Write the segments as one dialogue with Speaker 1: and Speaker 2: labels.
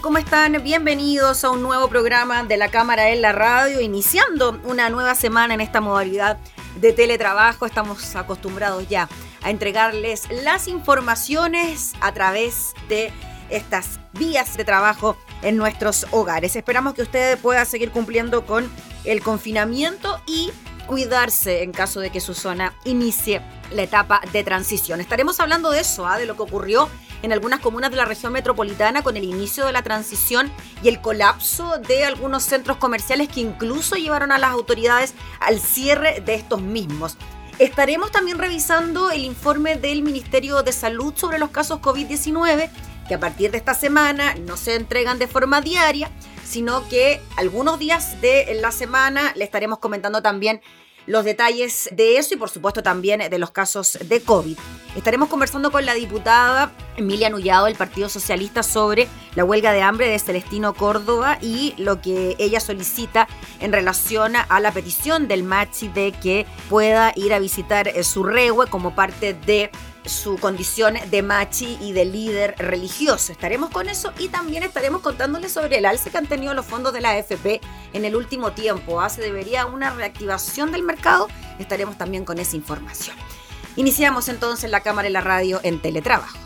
Speaker 1: ¿Cómo están? Bienvenidos a un nuevo programa de la Cámara en la Radio, iniciando una nueva semana en esta modalidad de teletrabajo. Estamos acostumbrados ya a entregarles las informaciones a través de estas vías de trabajo en nuestros hogares. Esperamos que usted pueda seguir cumpliendo con el confinamiento y cuidarse en caso de que su zona inicie la etapa de transición. Estaremos hablando de eso, ¿ah? de lo que ocurrió en algunas comunas de la región metropolitana con el inicio de la transición y el colapso de algunos centros comerciales que incluso llevaron a las autoridades al cierre de estos mismos. Estaremos también revisando el informe del Ministerio de Salud sobre los casos COVID-19, que a partir de esta semana no se entregan de forma diaria, sino que algunos días de la semana le estaremos comentando también los detalles de eso y por supuesto también de los casos de COVID. Estaremos conversando con la diputada Emilia Nullado del Partido Socialista sobre la huelga de hambre de Celestino Córdoba y lo que ella solicita en relación a la petición del Machi de que pueda ir a visitar eh, su rehue como parte de su condición de machi y de líder religioso. Estaremos con eso y también estaremos contándoles sobre el alce que han tenido los fondos de la AFP en el último tiempo. ¿Ah? ¿Se debería una reactivación del mercado? Estaremos también con esa información. Iniciamos entonces la cámara y la radio en teletrabajo.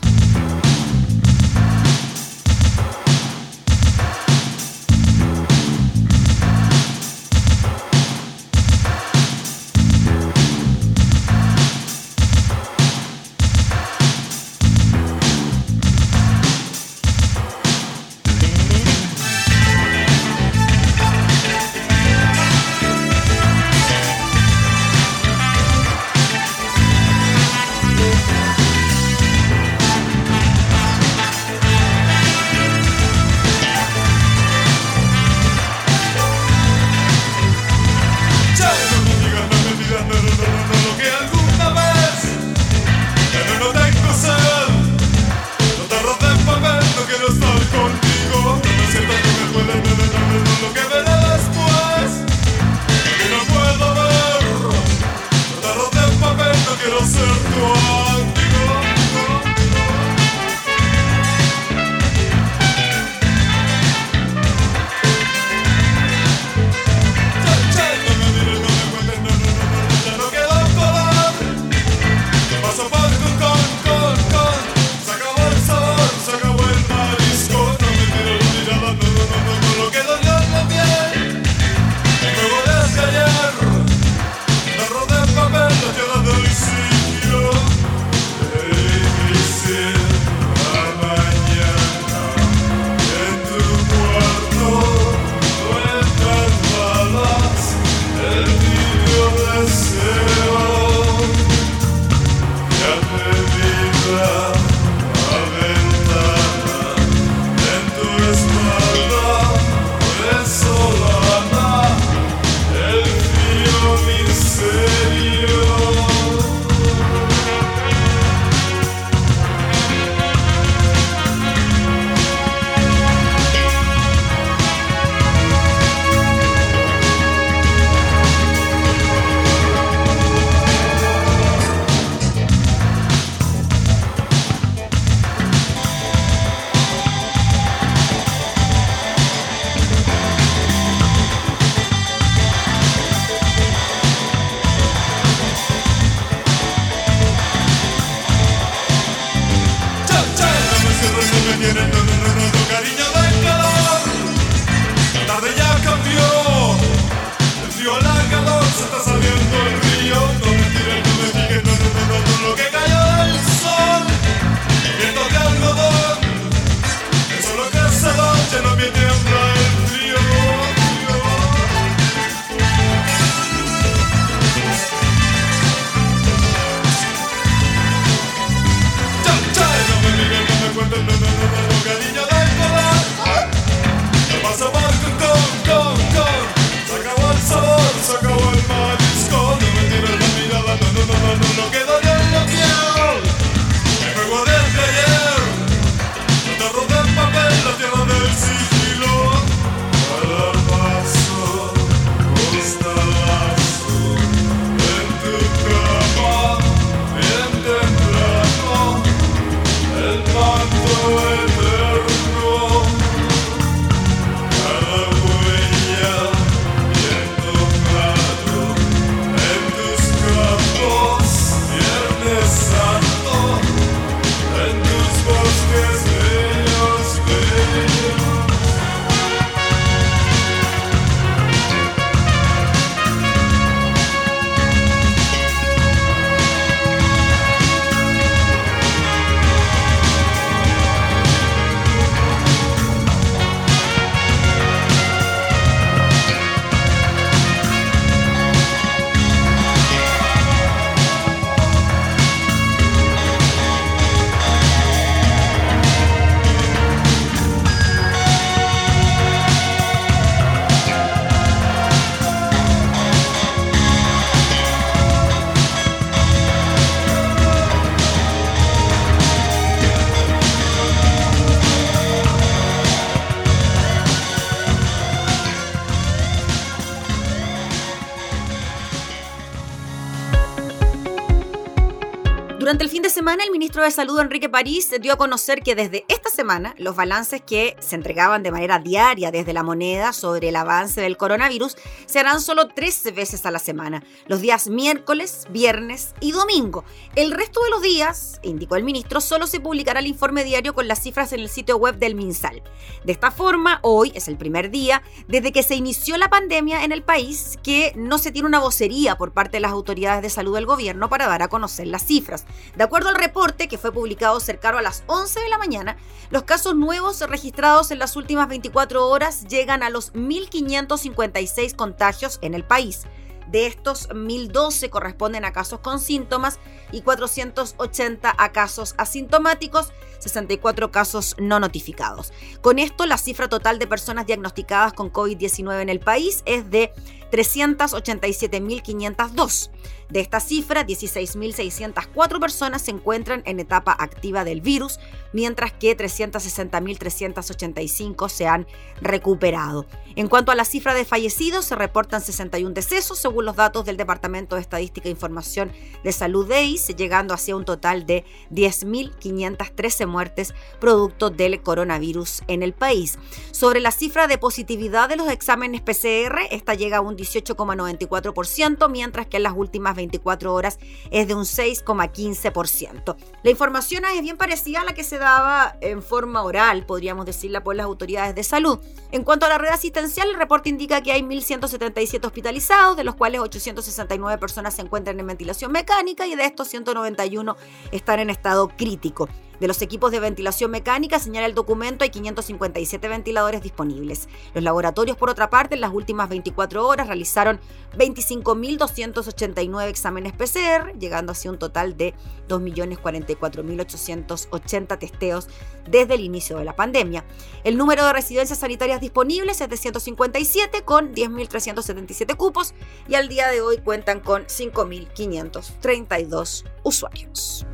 Speaker 1: De Salud, Enrique París, dio a conocer que desde esta semana los balances que se entregaban de manera diaria desde la moneda sobre el avance del coronavirus se harán solo tres veces a la semana, los días miércoles, viernes y domingo. El resto de los días, indicó el ministro, solo se publicará el informe diario con las cifras en el sitio web del MinSal. De esta forma, hoy es el primer día desde que se inició la pandemia en el país que no se tiene una vocería por parte de las autoridades de salud del gobierno para dar a conocer las cifras. De acuerdo al reporte que fue publicado cercano a las 11 de la mañana, los casos nuevos registrados en las últimas 24 horas llegan a los 1.556 contagios en el país. De estos, 1.012 corresponden a casos con síntomas y 480 a casos asintomáticos, 64 casos no notificados. Con esto, la cifra total de personas diagnosticadas con COVID-19 en el país es de 387.502. De esta cifra, 16.604 personas se encuentran en etapa activa del virus, mientras que 360.385 se han recuperado. En cuanto a la cifra de fallecidos, se reportan 61 decesos según los datos del Departamento de Estadística e Información de Salud de ICE, llegando hacia un total de 10.513 muertes producto del coronavirus en el país. Sobre la cifra de positividad de los exámenes PCR, esta llega a un 18,94%, mientras que en las últimas 24 horas es de un 6,15%. La información es bien parecida a la que se daba en forma oral, podríamos decirla, por las autoridades de salud. En cuanto a la red asistencial, el reporte indica que hay 1.177 hospitalizados, de los cuales 869 personas se encuentran en ventilación mecánica y de estos 191 están en estado crítico. De los equipos de ventilación mecánica, señala el documento, hay 557 ventiladores disponibles. Los laboratorios, por otra parte, en las últimas 24 horas realizaron 25.289 exámenes PCR, llegando así a un total de 2.044.880 testeos desde el inicio de la pandemia. El número de residencias sanitarias disponibles es de 157 con 10.377 cupos y al día de hoy cuentan con 5.532 usuarios.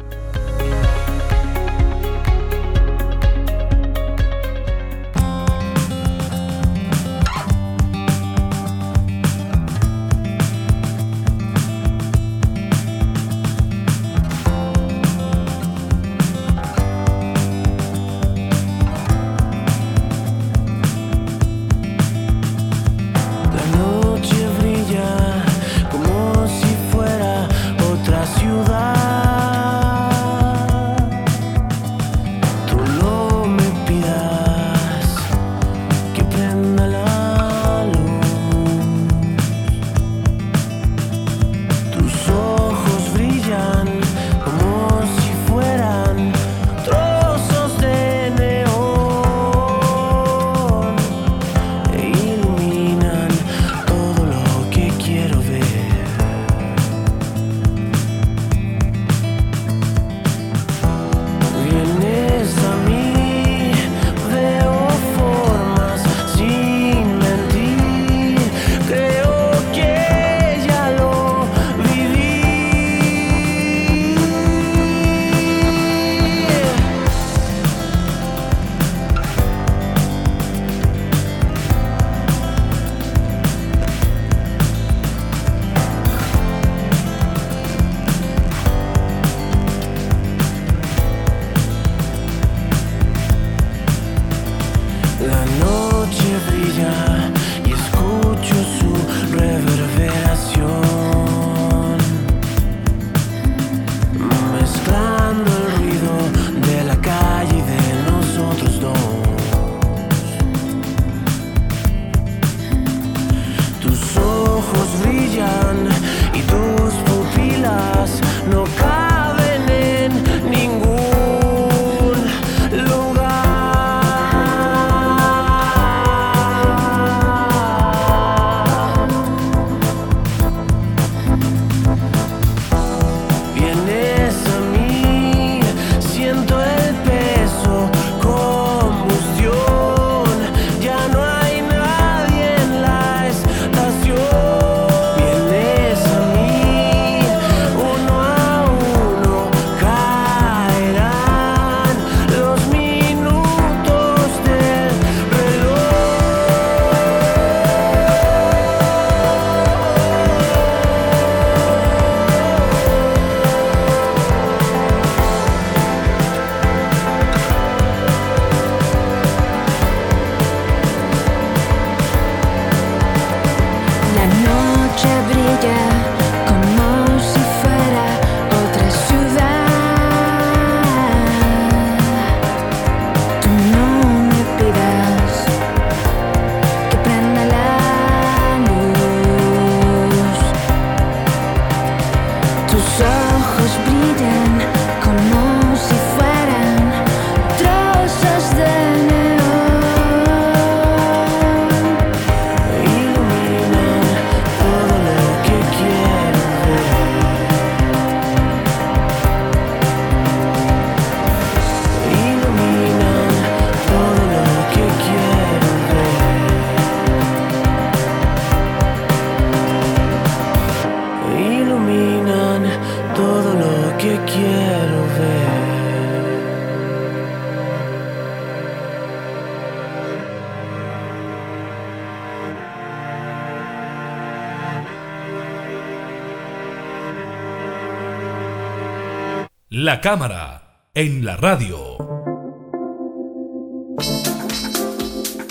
Speaker 2: La cámara en la radio.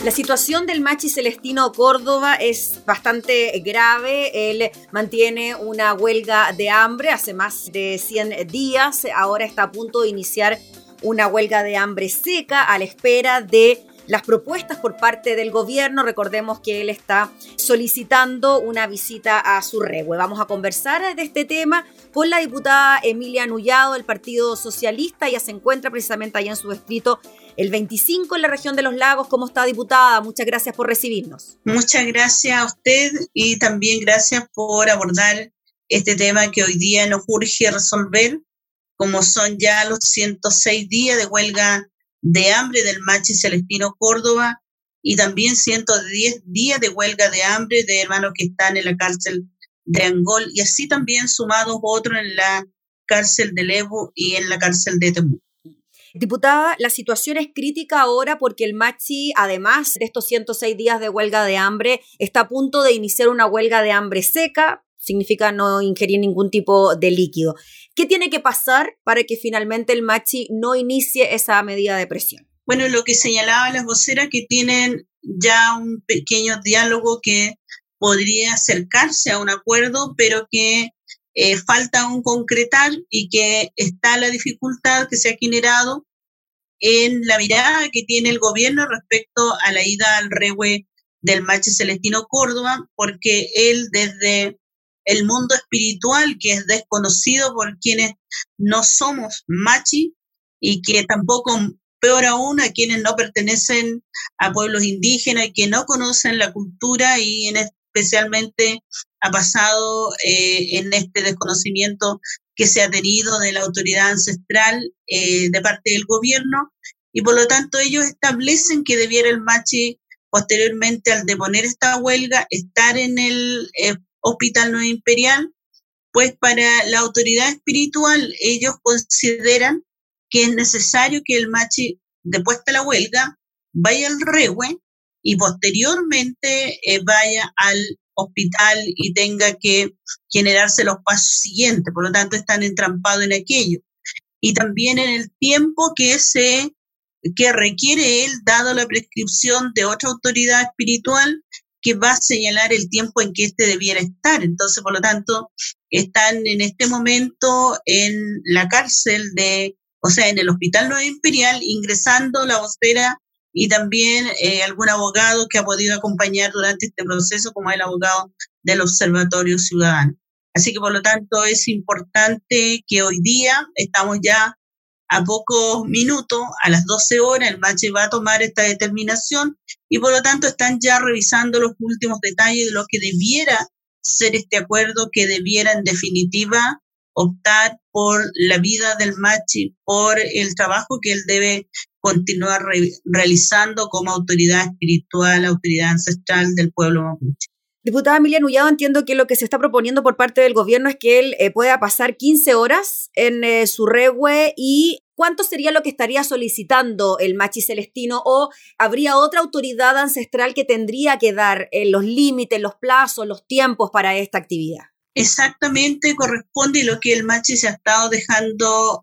Speaker 1: La situación del Machi Celestino Córdoba es bastante grave. Él mantiene una huelga de hambre hace más de 100 días. Ahora está a punto de iniciar una huelga de hambre seca a la espera de las propuestas por parte del gobierno. Recordemos que él está solicitando una visita a su rehue. Vamos a conversar de este tema con la diputada Emilia Nullado del Partido Socialista. Ella se encuentra precisamente allá en su distrito el 25 en la región de los lagos. ¿Cómo está, diputada? Muchas gracias por recibirnos.
Speaker 3: Muchas gracias a usted y también gracias por abordar este tema que hoy día nos urge resolver, como son ya los 106 días de huelga de hambre del Machi Celestino Córdoba y también 110 días de huelga de hambre de hermanos que están en la cárcel de Angol y así también sumados otros en la cárcel de Lebu y en la cárcel de Temú.
Speaker 1: Diputada, la situación es crítica ahora porque el Machi, además de estos 106 días de huelga de hambre, está a punto de iniciar una huelga de hambre seca, significa no ingerir ningún tipo de líquido. ¿Qué tiene que pasar para que finalmente el Machi no inicie esa medida de presión?
Speaker 3: Bueno, lo que señalaban las voceras que tienen ya un pequeño diálogo que podría acercarse a un acuerdo, pero que eh, falta un concretar y que está la dificultad que se ha generado en la mirada que tiene el gobierno respecto a la ida al rehue del Machi Celestino Córdoba, porque él desde el mundo espiritual que es desconocido por quienes no somos machi y que tampoco, peor aún, a quienes no pertenecen a pueblos indígenas y que no conocen la cultura y en, especialmente ha pasado eh, en este desconocimiento que se ha tenido de la autoridad ancestral eh, de parte del gobierno. Y por lo tanto ellos establecen que debiera el Machi posteriormente al deponer esta huelga estar en el eh, Hospital No Imperial, pues para la autoridad espiritual ellos consideran que es necesario que el Machi, después de la huelga, vaya al Rehue y posteriormente eh, vaya al hospital y tenga que generarse los pasos siguientes. Por lo tanto, están entrampados en aquello. Y también en el tiempo que se que requiere él, dado la prescripción de otra autoridad espiritual que va a señalar el tiempo en que éste debiera estar. Entonces, por lo tanto, están en este momento en la cárcel de, o sea, en el Hospital Nueva Imperial, ingresando la vocera y también eh, algún abogado que ha podido acompañar durante este proceso, como el abogado del Observatorio Ciudadano. Así que por lo tanto es importante que hoy día estamos ya a pocos minutos, a las 12 horas, el MACHE va a tomar esta determinación y por lo tanto están ya revisando los últimos detalles de lo que debiera ser este acuerdo, que debiera en definitiva optar por la vida del Machi, por el trabajo que él debe continuar realizando como autoridad espiritual, autoridad ancestral del pueblo mapuche.
Speaker 1: Diputada Emilia Nullado, entiendo que lo que se está proponiendo por parte del gobierno es que él eh, pueda pasar 15 horas en eh, su regue y cuánto sería lo que estaría solicitando el Machi Celestino o habría otra autoridad ancestral que tendría que dar eh, los límites, los plazos, los tiempos para esta actividad.
Speaker 3: Exactamente corresponde lo que el Machi se ha estado dejando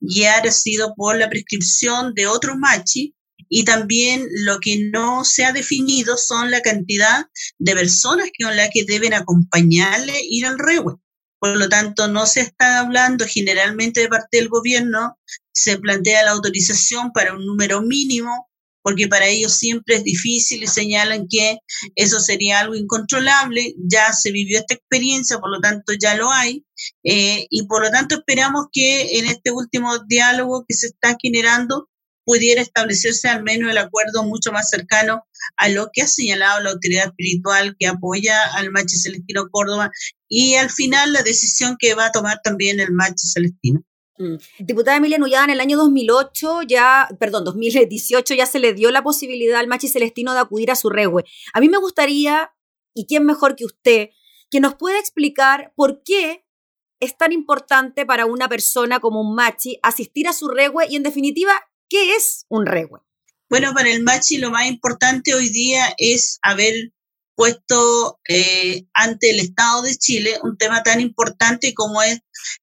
Speaker 3: guiar ha sido por la prescripción de otro Machi y también lo que no se ha definido son la cantidad de personas que son las que deben acompañarle ir al rewe. Por lo tanto, no se está hablando generalmente de parte del gobierno, se plantea la autorización para un número mínimo, porque para ellos siempre es difícil y señalan que eso sería algo incontrolable. Ya se vivió esta experiencia, por lo tanto ya lo hay. Eh, y por lo tanto esperamos que en este último diálogo que se está generando pudiera establecerse al menos el acuerdo mucho más cercano a lo que ha señalado la autoridad espiritual que apoya al Machi Celestino Córdoba y al final la decisión que va a tomar también el Machi Celestino.
Speaker 1: Mm. Diputada Emilia Nullada, en el año 2008, ya, perdón, 2018 ya se le dio la posibilidad al Machi Celestino de acudir a su regue. A mí me gustaría, y quién mejor que usted, que nos pueda explicar por qué es tan importante para una persona como un Machi asistir a su regue y, en definitiva, ¿Qué es un regue?
Speaker 3: Bueno, para el Machi lo más importante hoy día es haber puesto eh, ante el Estado de Chile un tema tan importante como es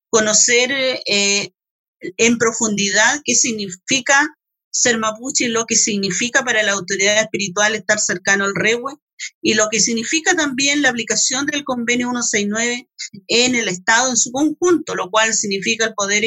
Speaker 3: conocer eh, en profundidad qué significa ser mapuche y lo que significa para la autoridad espiritual estar cercano al regue y lo que significa también la aplicación del convenio 169 en el Estado en su conjunto, lo cual significa el poder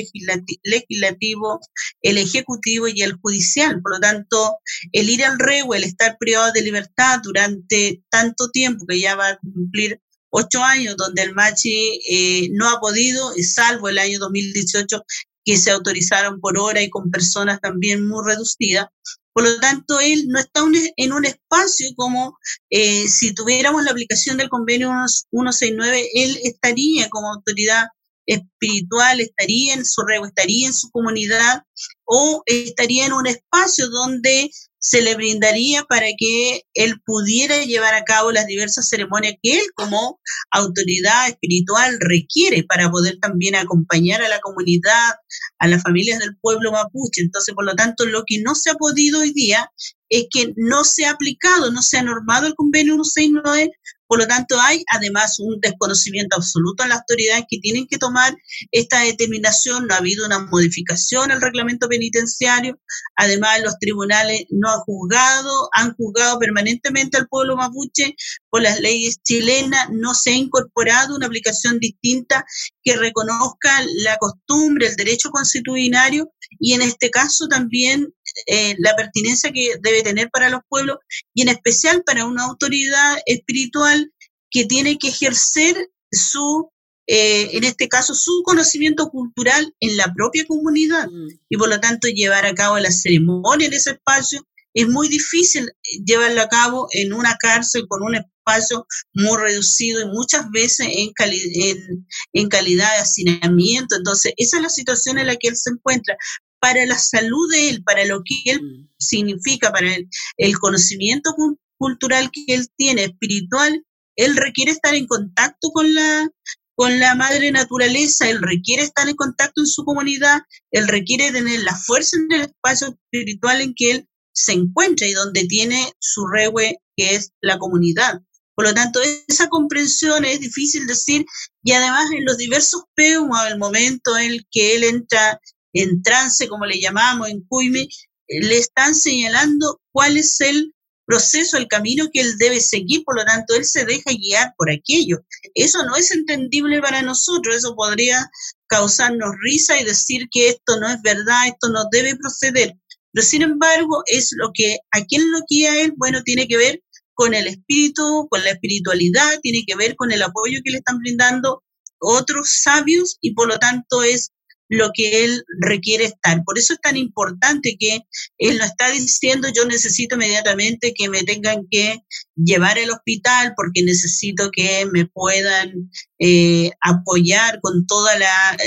Speaker 3: legislativo, el ejecutivo y el judicial. Por lo tanto, el ir al reo, el estar privado de libertad durante tanto tiempo, que ya va a cumplir ocho años, donde el Machi eh, no ha podido, salvo el año 2018, que se autorizaron por hora y con personas también muy reducidas, por lo tanto, él no está en un espacio como eh, si tuviéramos la aplicación del convenio 169, él estaría como autoridad espiritual, estaría en su rego, estaría en su comunidad o estaría en un espacio donde se le brindaría para que él pudiera llevar a cabo las diversas ceremonias que él como autoridad espiritual requiere para poder también acompañar a la comunidad, a las familias del pueblo mapuche. Entonces, por lo tanto, lo que no se ha podido hoy día es que no se ha aplicado, no se ha normado el convenio 169 por lo tanto, hay además un desconocimiento absoluto en las autoridades que tienen que tomar esta determinación. No ha habido una modificación al reglamento penitenciario. Además, los tribunales no han juzgado, han juzgado permanentemente al pueblo mapuche por las leyes chilenas. No se ha incorporado una aplicación distinta que reconozca la costumbre, el derecho constitucionario y en este caso también eh, la pertinencia que debe tener para los pueblos y en especial para una autoridad espiritual que tiene que ejercer su, eh, en este caso, su conocimiento cultural en la propia comunidad mm. y por lo tanto llevar a cabo la ceremonia en ese espacio. Es muy difícil llevarlo a cabo en una cárcel con un espacio muy reducido y muchas veces en, en, en calidad de hacinamiento. Entonces, esa es la situación en la que él se encuentra para la salud de él, para lo que él mm. significa, para él, el conocimiento cultural que él tiene, espiritual, él requiere estar en contacto con la, con la madre naturaleza, él requiere estar en contacto en su comunidad, él requiere tener la fuerza en el espacio espiritual en que él se encuentra y donde tiene su regue, que es la comunidad. Por lo tanto, esa comprensión es difícil decir y además en los diversos peumos, el momento en el que él entra en trance, como le llamamos, en Cuime, eh, le están señalando cuál es el proceso, el camino que él debe seguir, por lo tanto, él se deja guiar por aquello. Eso no es entendible para nosotros, eso podría causarnos risa y decir que esto no es verdad, esto no debe proceder. Pero sin embargo, es lo que a quien lo guía él, bueno, tiene que ver con el espíritu, con la espiritualidad, tiene que ver con el apoyo que le están brindando otros sabios y por lo tanto es lo que él requiere estar. Por eso es tan importante que él no está diciendo yo necesito inmediatamente que me tengan que llevar al hospital porque necesito que me puedan eh, apoyar con todas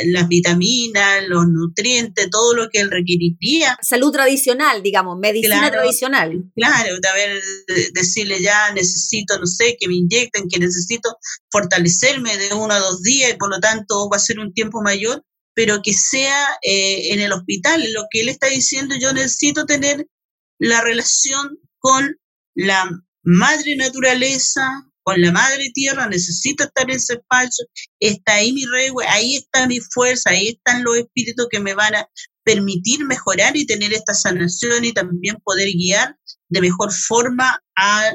Speaker 3: las vitaminas, los nutrientes, todo lo que él requeriría.
Speaker 1: Salud tradicional, digamos, medicina tradicional.
Speaker 3: Claro, de haber, decirle ya necesito, no sé, que me inyecten, que necesito fortalecerme de uno a dos días y por lo tanto va a ser un tiempo mayor pero que sea eh, en el hospital. Lo que él está diciendo, yo necesito tener la relación con la madre naturaleza, con la madre tierra, necesito estar en ese espacio, está ahí mi rey, ahí está mi fuerza, ahí están los espíritus que me van a permitir mejorar y tener esta sanación y también poder guiar de mejor forma a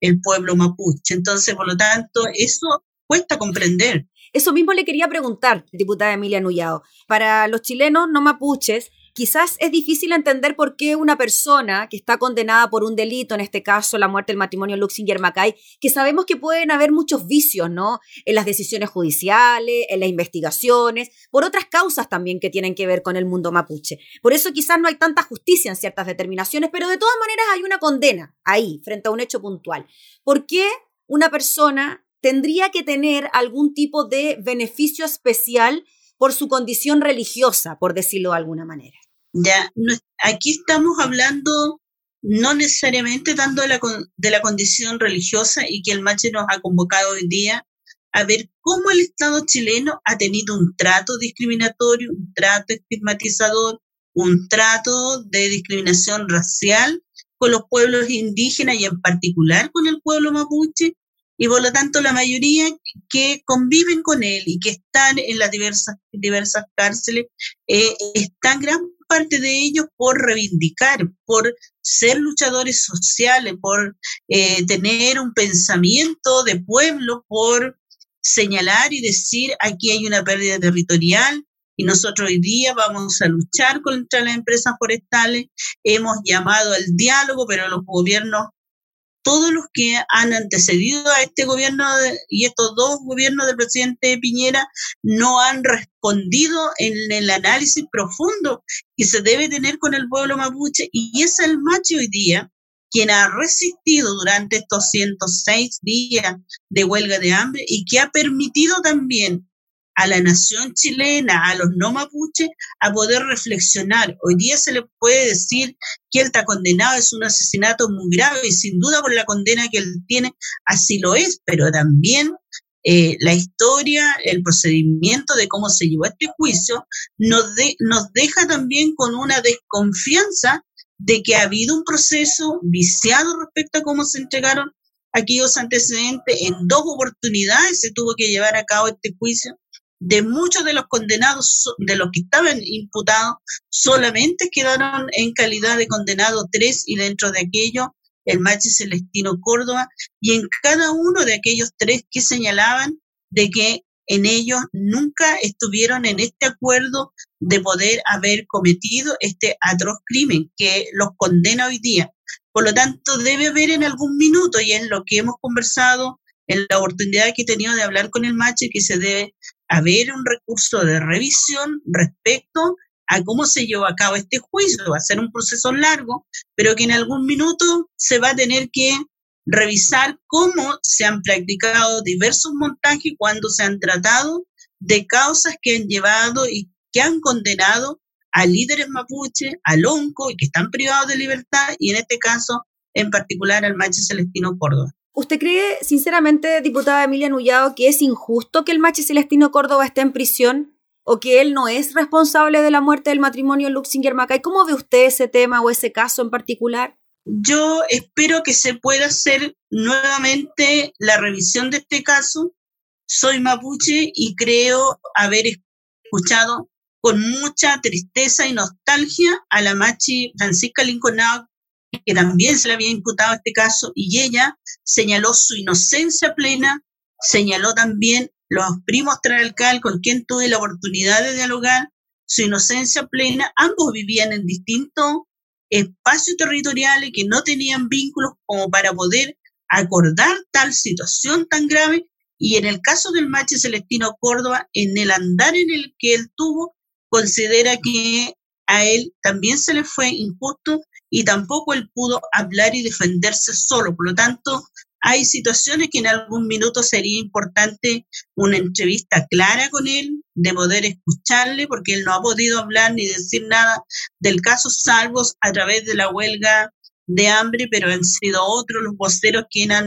Speaker 3: el pueblo mapuche. Entonces, por lo tanto, eso cuesta comprender.
Speaker 1: Eso mismo le quería preguntar, diputada Emilia Nullao. Para los chilenos no mapuches, quizás es difícil entender por qué una persona que está condenada por un delito, en este caso la muerte del matrimonio Luxinger-Macay, que sabemos que pueden haber muchos vicios, ¿no? En las decisiones judiciales, en las investigaciones, por otras causas también que tienen que ver con el mundo mapuche. Por eso quizás no hay tanta justicia en ciertas determinaciones, pero de todas maneras hay una condena ahí, frente a un hecho puntual. ¿Por qué una persona tendría que tener algún tipo de beneficio especial por su condición religiosa, por decirlo de alguna manera?
Speaker 3: Ya, aquí estamos hablando no necesariamente tanto de la, condición religiosa y que el Mache nos ha convocado hoy día a ver cómo el Estado chileno ha tenido un trato discriminatorio, un trato estigmatizador, un trato de discriminación racial con los pueblos indígenas y en particular con el pueblo mapuche, y por lo tanto la mayoría que conviven con él y que están en las diversas, diversas cárceles, eh, están gran parte de ellos por reivindicar, por ser luchadores sociales, por eh, tener un pensamiento de pueblo, por señalar y decir aquí hay una pérdida territorial y nosotros hoy día vamos a luchar contra las empresas forestales. Hemos llamado al diálogo, pero los gobiernos todos los que han antecedido a este gobierno y estos dos gobiernos del presidente Piñera no han respondido en el análisis profundo que se debe tener con el pueblo mapuche. Y es el macho hoy día quien ha resistido durante estos 106 días de huelga de hambre y que ha permitido también a la nación chilena, a los no mapuches, a poder reflexionar. Hoy día se le puede decir que él está condenado, es un asesinato muy grave y sin duda por la condena que él tiene, así lo es, pero también eh, la historia, el procedimiento de cómo se llevó este juicio, nos, nos deja también con una desconfianza de que ha habido un proceso viciado respecto a cómo se entregaron aquellos antecedentes. En dos oportunidades se tuvo que llevar a cabo este juicio de muchos de los condenados, de los que estaban imputados, solamente quedaron en calidad de condenado tres y dentro de aquello el Machi Celestino Córdoba y en cada uno de aquellos tres que señalaban de que en ellos nunca estuvieron en este acuerdo de poder haber cometido este atroz crimen que los condena hoy día. Por lo tanto, debe haber en algún minuto, y es lo que hemos conversado en la oportunidad que he tenido de hablar con el Machi, que se debe haber un recurso de revisión respecto a cómo se llevó a cabo este juicio. Va a ser un proceso largo, pero que en algún minuto se va a tener que revisar cómo se han practicado diversos montajes cuando se han tratado de causas que han llevado y que han condenado a líderes mapuche, al ONCO y que están privados de libertad y en este caso en particular al macho Celestino Córdoba.
Speaker 1: ¿Usted cree, sinceramente, diputada Emilia Nullado, que es injusto que el machi Celestino Córdoba esté en prisión o que él no es responsable de la muerte del matrimonio Luxinger-Macay? ¿Cómo ve usted ese tema o ese caso en particular?
Speaker 3: Yo espero que se pueda hacer nuevamente la revisión de este caso. Soy mapuche y creo haber escuchado con mucha tristeza y nostalgia a la machi Francisca Lincolnado que también se le había imputado este caso, y ella señaló su inocencia plena, señaló también los primos Tralcal con quien tuve la oportunidad de dialogar, su inocencia plena, ambos vivían en distintos espacios territoriales que no tenían vínculos como para poder acordar tal situación tan grave y en el caso del macho Celestino Córdoba, en el andar en el que él tuvo, considera que a él también se le fue injusto y tampoco él pudo hablar y defenderse solo. Por lo tanto, hay situaciones que en algún minuto sería importante una entrevista clara con él, de poder escucharle, porque él no ha podido hablar ni decir nada del caso, salvo a través de la huelga de hambre, pero han sido otros los voceros quienes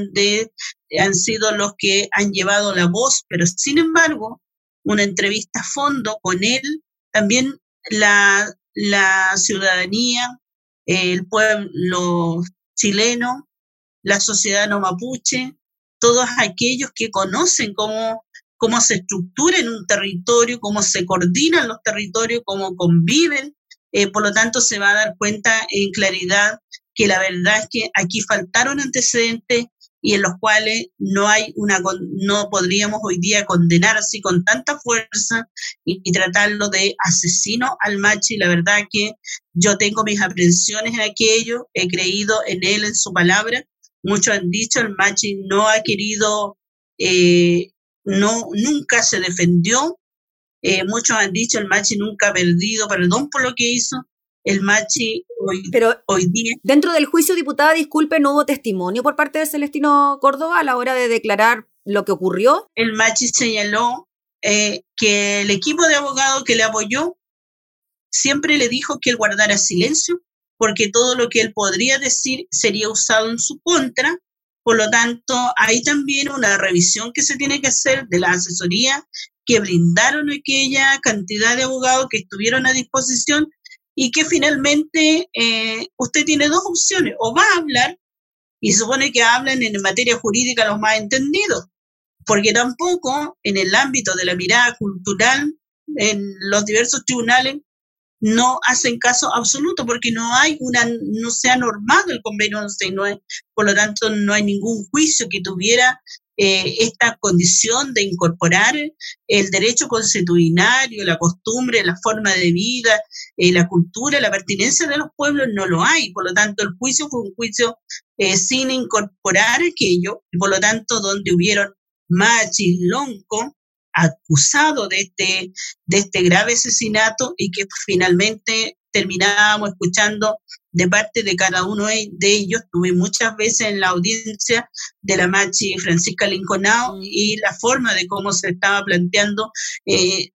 Speaker 3: han, sido los que han llevado la voz, pero sin embargo, una entrevista a fondo con él, también la ciudadanía, el pueblo chileno, la sociedad no mapuche, todos aquellos que conocen cómo, cómo se estructura en un territorio, cómo se coordinan los territorios, cómo conviven eh, por lo tanto se va a dar cuenta en claridad que la verdad es que aquí faltaron antecedentes y en los cuales no hay una no podríamos hoy día condenar así con tanta fuerza y, tratarlo de asesino al machi la verdad que yo tengo mis aprensiones en aquello he creído en él en su palabra. Muchos han dicho el machi no ha querido eh, no nunca se defendió. Eh, muchos han dicho el machi nunca ha perdido perdón por lo que hizo el Machi hoy,
Speaker 1: Pero
Speaker 3: hoy día.
Speaker 1: Dentro del juicio, diputada, disculpe, no hubo testimonio por parte de Celestino Córdoba a la hora de declarar lo que ocurrió.
Speaker 3: El Machi señaló eh, que el equipo de abogados que le apoyó siempre le dijo que él guardara silencio, porque todo lo que él podría decir sería usado en su contra. Por lo tanto, hay también una revisión que se tiene que hacer de la asesoría que brindaron aquella cantidad de abogados que estuvieron a disposición y que finalmente eh, usted tiene dos opciones, o va a hablar, y supone que hablan en materia jurídica los más entendidos, porque tampoco en el ámbito de la mirada cultural, en los diversos tribunales, no hacen caso absoluto porque no hay una, no se ha normado el convenio 169, por lo tanto no hay ningún juicio que tuviera eh, esta condición de incorporar el derecho constitucionario, la costumbre, la forma de vida, eh, la cultura, la pertinencia de los pueblos, no lo hay. Por lo tanto, el juicio fue un juicio eh, sin incorporar aquello, por lo tanto, donde hubieron machis, lonco, acusado de este, de este grave asesinato y que finalmente terminábamos escuchando de parte de cada uno de ellos. Tuve muchas veces en la audiencia de la Machi Francisca Linconao y la forma de cómo se estaba planteando, eh,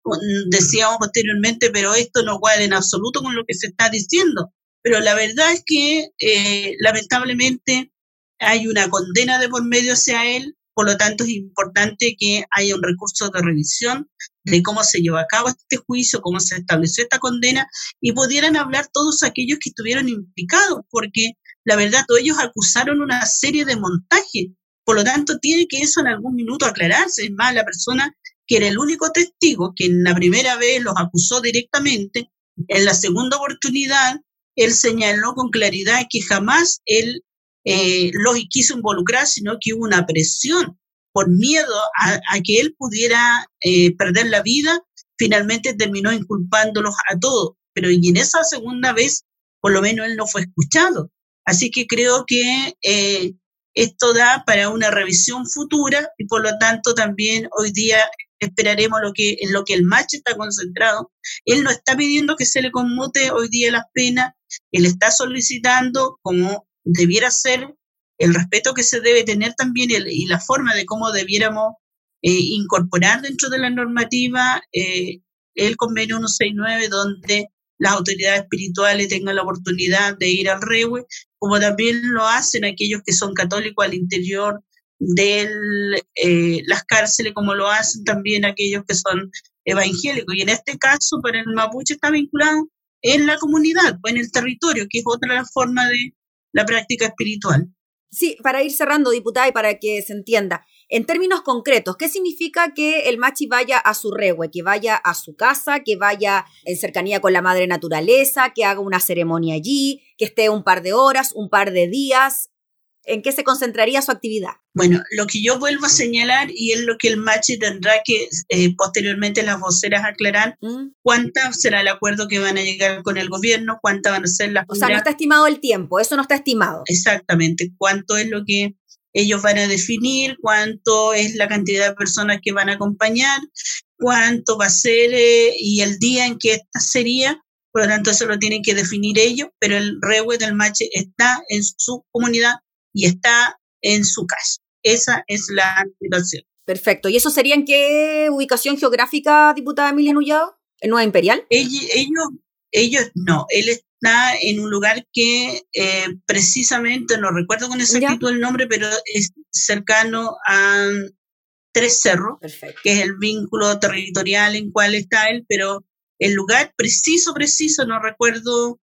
Speaker 3: decíamos posteriormente, pero esto no cuadra en absoluto con lo que se está diciendo. Pero la verdad es que eh, lamentablemente hay una condena de por medio hacia él, por lo tanto, es importante que haya un recurso de revisión de cómo se llevó a cabo este juicio, cómo se estableció esta condena, y pudieran hablar todos aquellos que estuvieron implicados, porque la verdad, todos ellos acusaron una serie de montajes. Por lo tanto, tiene que eso en algún minuto aclararse. Es más, la persona que era el único testigo, que en la primera vez los acusó directamente, en la segunda oportunidad, él señaló con claridad que jamás él eh, los quiso involucrar, sino que hubo una presión por miedo a, que él pudiera eh, perder la vida, finalmente terminó inculpándolos a todos. Pero y en esa segunda vez, por lo menos él no fue escuchado. Así que creo que eh, esto da para una revisión futura y por lo tanto también hoy día esperaremos lo que, en lo que el macho está concentrado. Él no está pidiendo que se le conmute hoy día las penas, él está solicitando, como debiera ser el respeto que se debe tener también y la forma de cómo debiéramos eh, incorporar dentro de la normativa eh, el convenio 169, donde las autoridades espirituales tengan la oportunidad de ir al rewe, como también lo hacen aquellos que son católicos al interior de eh, las cárceles, como lo hacen también aquellos que son evangélicos. Y en este caso, para el mapuche está vinculado en la comunidad o en el territorio, que es otra forma de, la práctica espiritual.
Speaker 1: Sí, para ir cerrando, diputada, y para que se entienda, en términos concretos, ¿qué significa que el machi vaya a su regue, que vaya a su casa, que vaya en cercanía con la madre naturaleza, que haga una ceremonia allí, que esté un par de horas, un par de días? ¿En qué se concentraría su actividad?
Speaker 3: Bueno, lo que yo vuelvo a señalar y es lo que el Machi tendrá que eh, posteriormente las voceras aclarar, mm. cuánta será el acuerdo que van a llegar con el gobierno, cuántas van a ser las...
Speaker 1: O sea, no está estimado el tiempo, eso no está estimado.
Speaker 3: Exactamente, cuánto es lo que ellos van a definir, cuánto es la cantidad de personas que van a acompañar, cuánto va a ser eh, y el día en que esta sería. Por lo tanto, eso lo tienen que definir ellos, pero el rewe del Machi está en su comunidad y está en su casa. Esa es la situación.
Speaker 1: Perfecto. ¿Y eso sería en qué ubicación geográfica, diputada Emilia Nullado? ¿En Nueva Imperial?
Speaker 3: Ellos, ellos, no. Él está en un lugar que eh, precisamente, no recuerdo con exactitud el nombre, pero es cercano a Tres Cerros, que es el vínculo territorial en cual está él, pero el lugar preciso, preciso, no recuerdo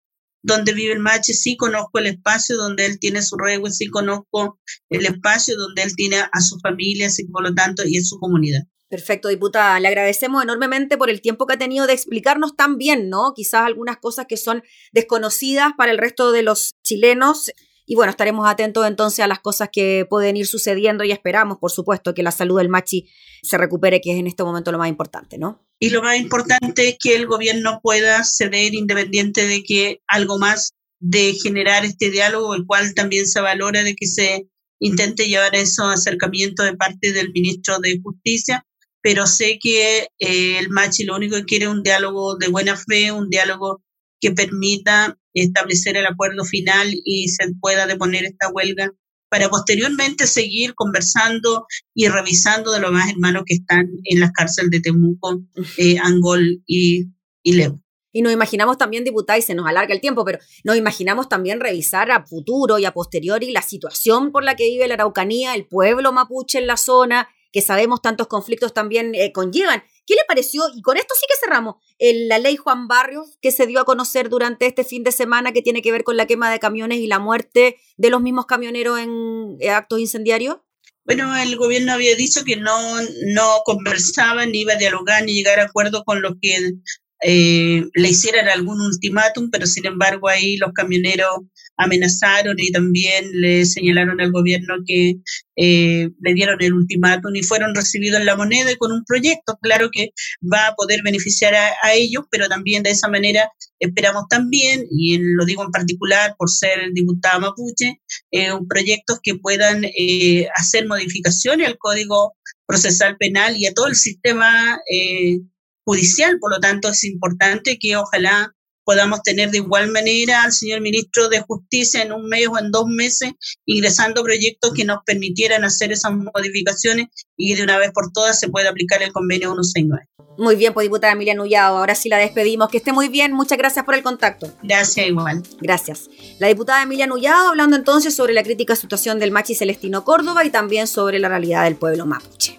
Speaker 3: donde vive el mache, sí conozco el espacio donde él tiene su regue, sí conozco el espacio donde él tiene a su familia, así por lo tanto, y en su comunidad.
Speaker 1: Perfecto, diputada. Le agradecemos enormemente por el tiempo que ha tenido de explicarnos tan bien, ¿no? Quizás algunas cosas que son desconocidas para el resto de los chilenos. Y bueno, estaremos atentos entonces a las cosas que pueden ir sucediendo y esperamos, por supuesto, que la salud del machi se recupere, que es en este momento lo más importante, ¿no?
Speaker 3: Y lo más importante es que el gobierno pueda ceder independiente de que algo más de generar este diálogo, el cual también se valora de que se intente llevar esos acercamientos de parte del ministro de Justicia, pero sé que eh, el Machi lo único que quiere es un diálogo de buena fe, un diálogo que permita establecer el acuerdo final y se pueda deponer esta huelga para posteriormente seguir conversando y revisando de los más hermanos que están en las cárceles de Temuco, eh, Angol y, y Leo.
Speaker 1: Y nos imaginamos también, diputada, y se nos alarga el tiempo, pero nos imaginamos también revisar a futuro y a posteriori la situación por la que vive la Araucanía, el pueblo mapuche en la zona, que sabemos tantos conflictos también eh, conllevan. ¿Qué le pareció? Y con esto sí que cerramos. la ley Juan Barrios, que se dio a conocer durante este fin de semana, que tiene que ver con la quema de camiones y la muerte de los mismos camioneros en eh, actos incendiarios.
Speaker 3: Bueno, el gobierno había dicho que no, no conversaba, ni iba a dialogar, ni llegar a acuerdo con lo que eh, le hicieran algún ultimátum, pero sin embargo ahí los camioneros amenazaron y también le señalaron al gobierno que eh, le dieron el ultimátum y fueron recibidos en la moneda y con un proyecto, claro que va a poder beneficiar a, ellos, pero también de esa manera esperamos también, y lo digo en particular por ser el diputado mapuche, eh, proyectos que puedan eh, hacer modificaciones al Código Procesal Penal y a todo el sistema judicial. Por lo tanto, es importante que ojalá podamos tener de igual manera al señor ministro de Justicia en un mes o en dos meses ingresando proyectos que nos permitieran hacer esas modificaciones y de una vez por todas se pueda aplicar el convenio 169.
Speaker 1: Muy bien, pues diputada Emilia Nullado, ahora sí la despedimos. Que esté muy bien, muchas gracias por el contacto.
Speaker 3: Gracias, igual.
Speaker 1: Gracias. La diputada Emilia Nullado hablando entonces sobre la crítica situación del Machi Celestino Córdoba y también sobre la realidad del pueblo mapuche.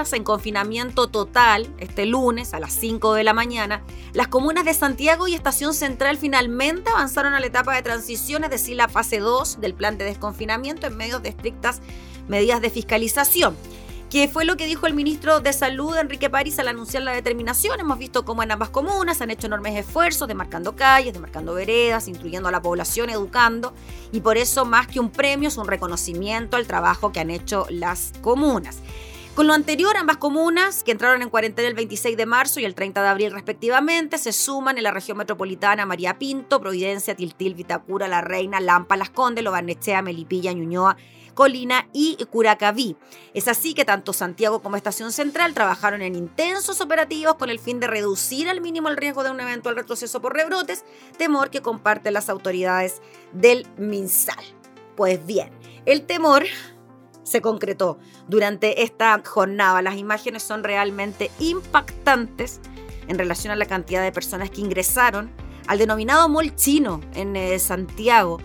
Speaker 1: Días en confinamiento total, este lunes a las 5 de la mañana, las comunas de Santiago y Estación Central finalmente avanzaron a la etapa de transición, es decir, la fase 2 del plan de desconfinamiento en medio de estrictas medidas de fiscalización que fue lo que dijo el ministro de Salud, Enrique París, al anunciar la determinación. Hemos visto cómo en ambas comunas han hecho enormes esfuerzos demarcando calles, demarcando veredas, instruyendo a la población, educando, y por eso más que un premio es un reconocimiento al trabajo que han hecho las comunas. Con lo anterior, ambas comunas, que entraron en cuarentena el 26 de marzo y el 30 de abril respectivamente, se suman en la región metropolitana María Pinto, Providencia, Tiltil, Vitacura, La Reina, Lampa, Las Condes, Lobarnechea, Melipilla, Ñuñoa, Colina y Curacaví. Es así que tanto Santiago como Estación Central trabajaron en intensos operativos con el fin de reducir al mínimo el riesgo de un eventual retroceso por rebrotes, temor que comparten las autoridades del MinSal. Pues bien, el temor se concretó durante esta jornada. Las imágenes son realmente impactantes en relación a la cantidad de personas que ingresaron al denominado mall chino en eh, Santiago,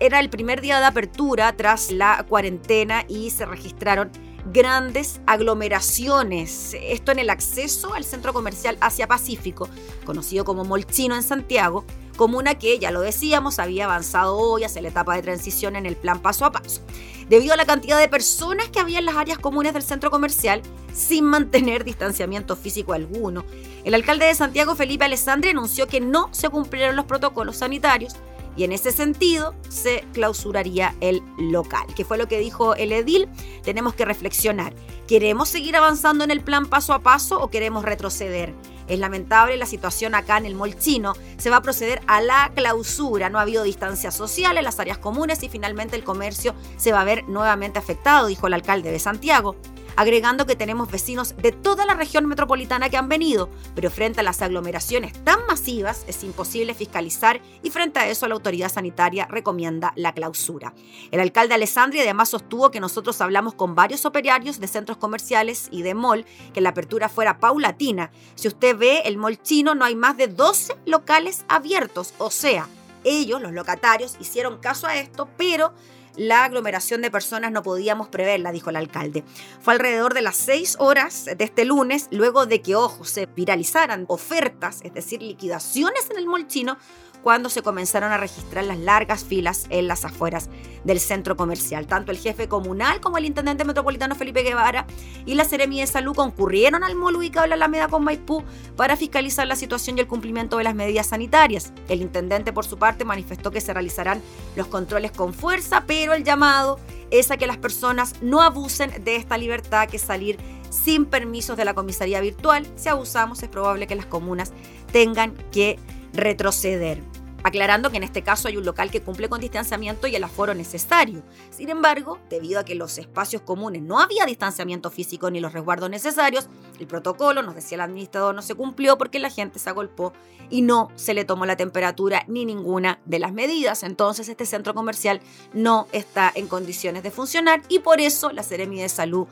Speaker 1: era el primer día de apertura tras la cuarentena y se registraron grandes aglomeraciones. Esto en el acceso al centro comercial Asia Pacífico, conocido como Molchino en Santiago, comuna que, ya lo decíamos, había avanzado hoy hacia la etapa de transición en el plan paso a paso. Debido a la cantidad de personas que había en las áreas comunes del centro comercial, sin mantener distanciamiento físico alguno, el alcalde de Santiago, Felipe Alessandri, anunció que no se cumplieron los protocolos sanitarios y en ese sentido se clausuraría el local. ¿Qué fue lo que dijo el edil? Tenemos que reflexionar. ¿Queremos seguir avanzando en el plan paso a paso o queremos retroceder? Es lamentable la situación acá en el Molchino. Se va a proceder a la clausura. No ha habido distancia social en las áreas comunes y finalmente el comercio se va a ver nuevamente afectado, dijo el alcalde de Santiago agregando que tenemos vecinos de toda la región metropolitana que han venido, pero frente a las aglomeraciones tan masivas es imposible fiscalizar y frente a eso la autoridad sanitaria recomienda la clausura. El alcalde Alessandri además sostuvo que nosotros hablamos con varios operarios de centros comerciales y de mall que la apertura fuera paulatina. Si usted ve el mall chino no hay más de 12 locales abiertos, o sea, ellos, los locatarios, hicieron caso a esto, pero la aglomeración de personas no podíamos preverla, dijo el alcalde. Fue alrededor de las seis horas de este lunes, luego de que, ojo, se viralizaran ofertas, es decir, liquidaciones en el molchino, cuando se comenzaron a registrar las largas filas en las afueras del centro comercial. Tanto el jefe comunal como el intendente metropolitano Felipe Guevara y la Seremi de Salud concurrieron al mall ubicado en la Alameda con Maipú para fiscalizar la situación y el cumplimiento de las medidas sanitarias. El intendente, por su parte, manifestó que se realizarán los controles con fuerza, pero el llamado es a que las personas no abusen de esta libertad que salir sin permisos de la comisaría virtual. Si abusamos, es probable que las comunas tengan que retroceder aclarando que en este caso hay un local que cumple con distanciamiento y el aforo necesario. Sin embargo, debido a que los espacios comunes no había distanciamiento físico ni los resguardos necesarios, el protocolo, nos decía el administrador, no se cumplió porque la gente se agolpó y no se le tomó la temperatura ni ninguna de las medidas. Entonces este centro comercial no está en condiciones de funcionar y por eso la Seremi de Salud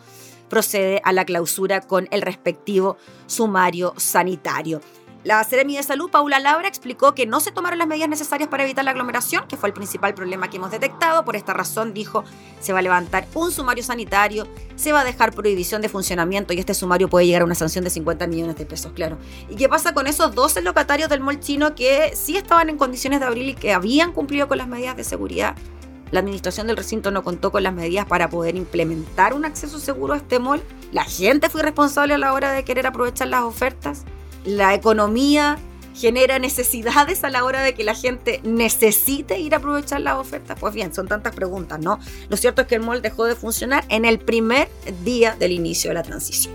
Speaker 1: procede a la clausura con el respectivo sumario sanitario. La Seremi de Salud, Paula Labra, explicó que no se tomaron las medidas necesarias para evitar la aglomeración, que fue el principal problema que hemos detectado. Por esta razón, dijo, se va a levantar un sumario sanitario, se va a dejar prohibición de funcionamiento y este sumario puede llegar a una sanción de 50 millones de pesos, claro. ¿Y qué pasa con esos 12 locatarios del mall chino que sí estaban en condiciones de abrir y que habían cumplido con las medidas de seguridad? La administración del recinto no contó con las medidas para poder implementar un acceso seguro a este mall. La gente fue responsable a la hora de querer aprovechar las ofertas la economía genera necesidades a la hora de que la gente necesite ir a aprovechar las ofertas? Pues bien, son tantas preguntas, ¿no? Lo cierto es que el mall dejó de funcionar en el primer día del inicio de la transición.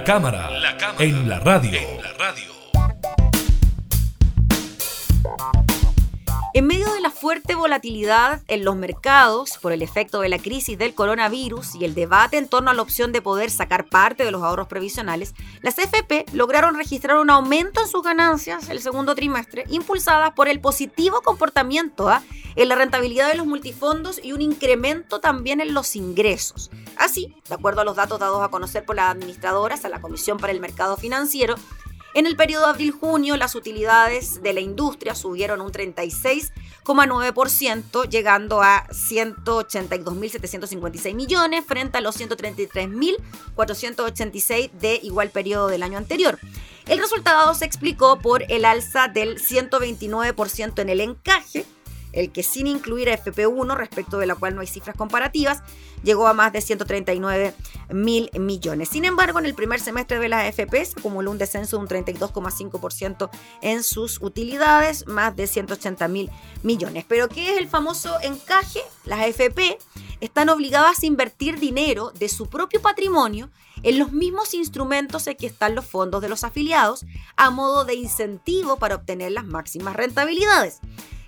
Speaker 2: La cámara, la cámara en la radio. En
Speaker 1: volatilidad en los mercados por el efecto de la crisis del coronavirus y el debate en torno a la opción de poder sacar parte de los ahorros previsionales, las FP lograron registrar un aumento en sus ganancias el segundo trimestre, impulsadas por el positivo comportamiento ¿ah? en la rentabilidad de los multifondos y un incremento también en los ingresos. Así, de acuerdo a los datos dados a conocer por las administradoras a la Comisión para el Mercado Financiero, en el periodo abril-junio, las utilidades de la industria subieron un 36,9%, llegando a 182.756 millones frente a los 133.486 de igual periodo del año anterior. El resultado se explicó por el alza del 129% en el encaje, el que sin incluir a FP1, respecto de la cual no hay cifras comparativas, llegó a más de 139 mil millones. Sin embargo, en el primer semestre de las AFP se acumuló un descenso de un 32,5% en sus utilidades, más de 180 mil millones. Pero ¿qué es el famoso encaje? Las AFP están obligadas a invertir dinero de su propio patrimonio en los mismos instrumentos en que están los fondos de los afiliados a modo de incentivo para obtener las máximas rentabilidades.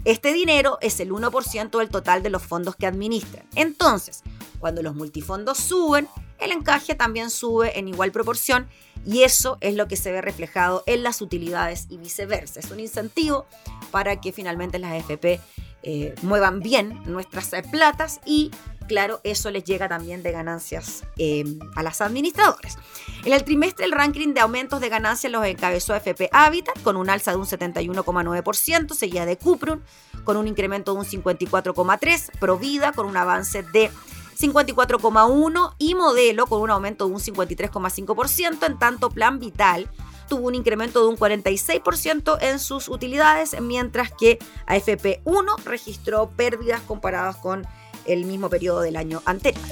Speaker 1: Este dinero es el 1% del total de los fondos que administran. Entonces, cuando los multifondos suben, el encaje también sube en igual proporción y eso es lo que se ve reflejado en las utilidades y viceversa. Es un incentivo para que finalmente las AFP eh, muevan bien nuestras eh, platas y claro, eso les llega también de ganancias em, a las administradoras. En el trimestre, el ranking de aumentos de ganancias los encabezó FP Habitat con un alza de un 71,9%, seguida de Cuprum con un incremento de un 54,3%, Provida con un avance de 54,1% y Modelo con un aumento de un 53,5%, en tanto Plan Vital tuvo un incremento de un 46% en sus utilidades, mientras que AFP1 registró pérdidas comparadas con el mismo periodo del año anterior.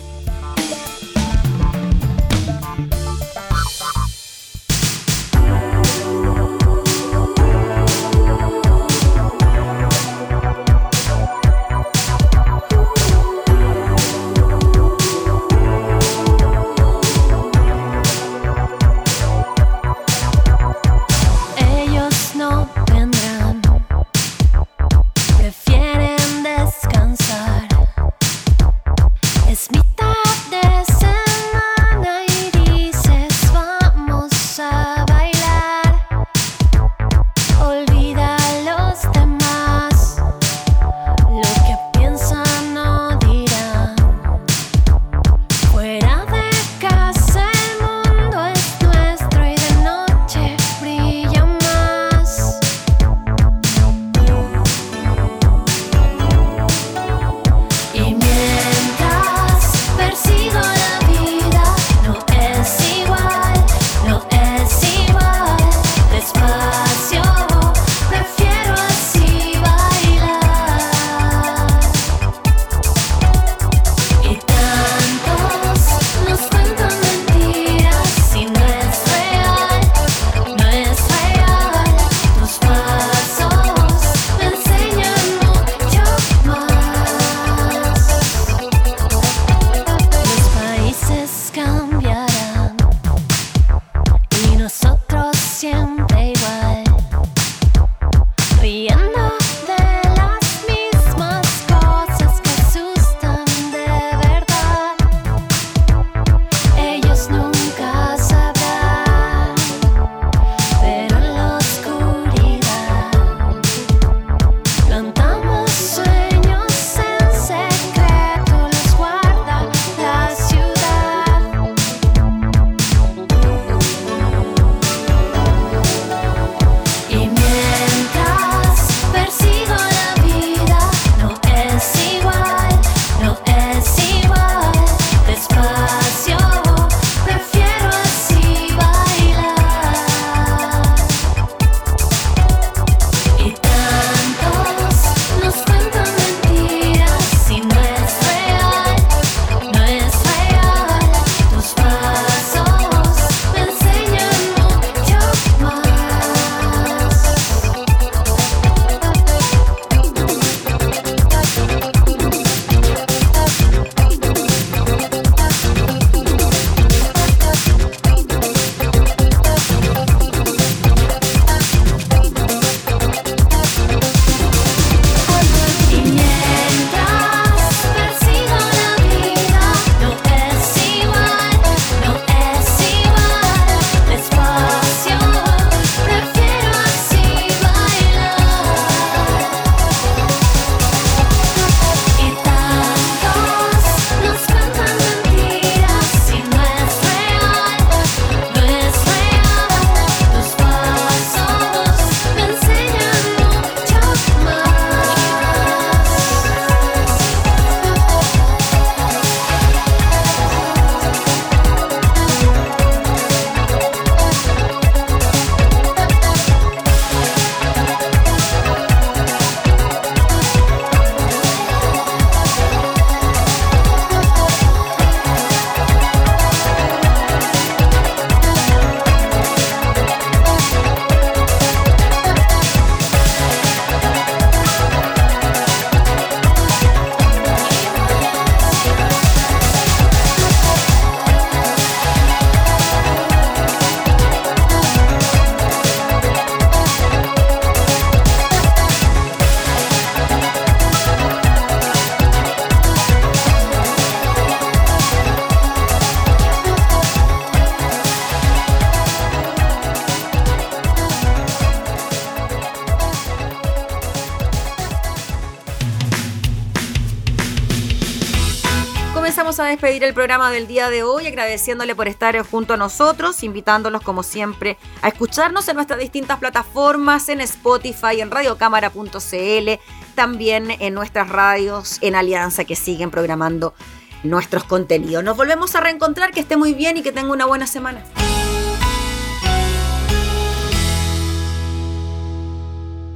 Speaker 1: Despedir el programa del día de hoy agradeciéndole por estar junto a nosotros, invitándolos como siempre a escucharnos en nuestras distintas plataformas, en Spotify, en radiocámara.cl, también en nuestras radios en Alianza que siguen programando nuestros contenidos. Nos volvemos a reencontrar, que esté muy bien y que tenga una buena semana.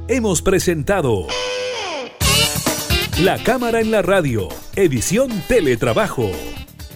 Speaker 2: Hemos presentado La Cámara en la Radio, edición Teletrabajo.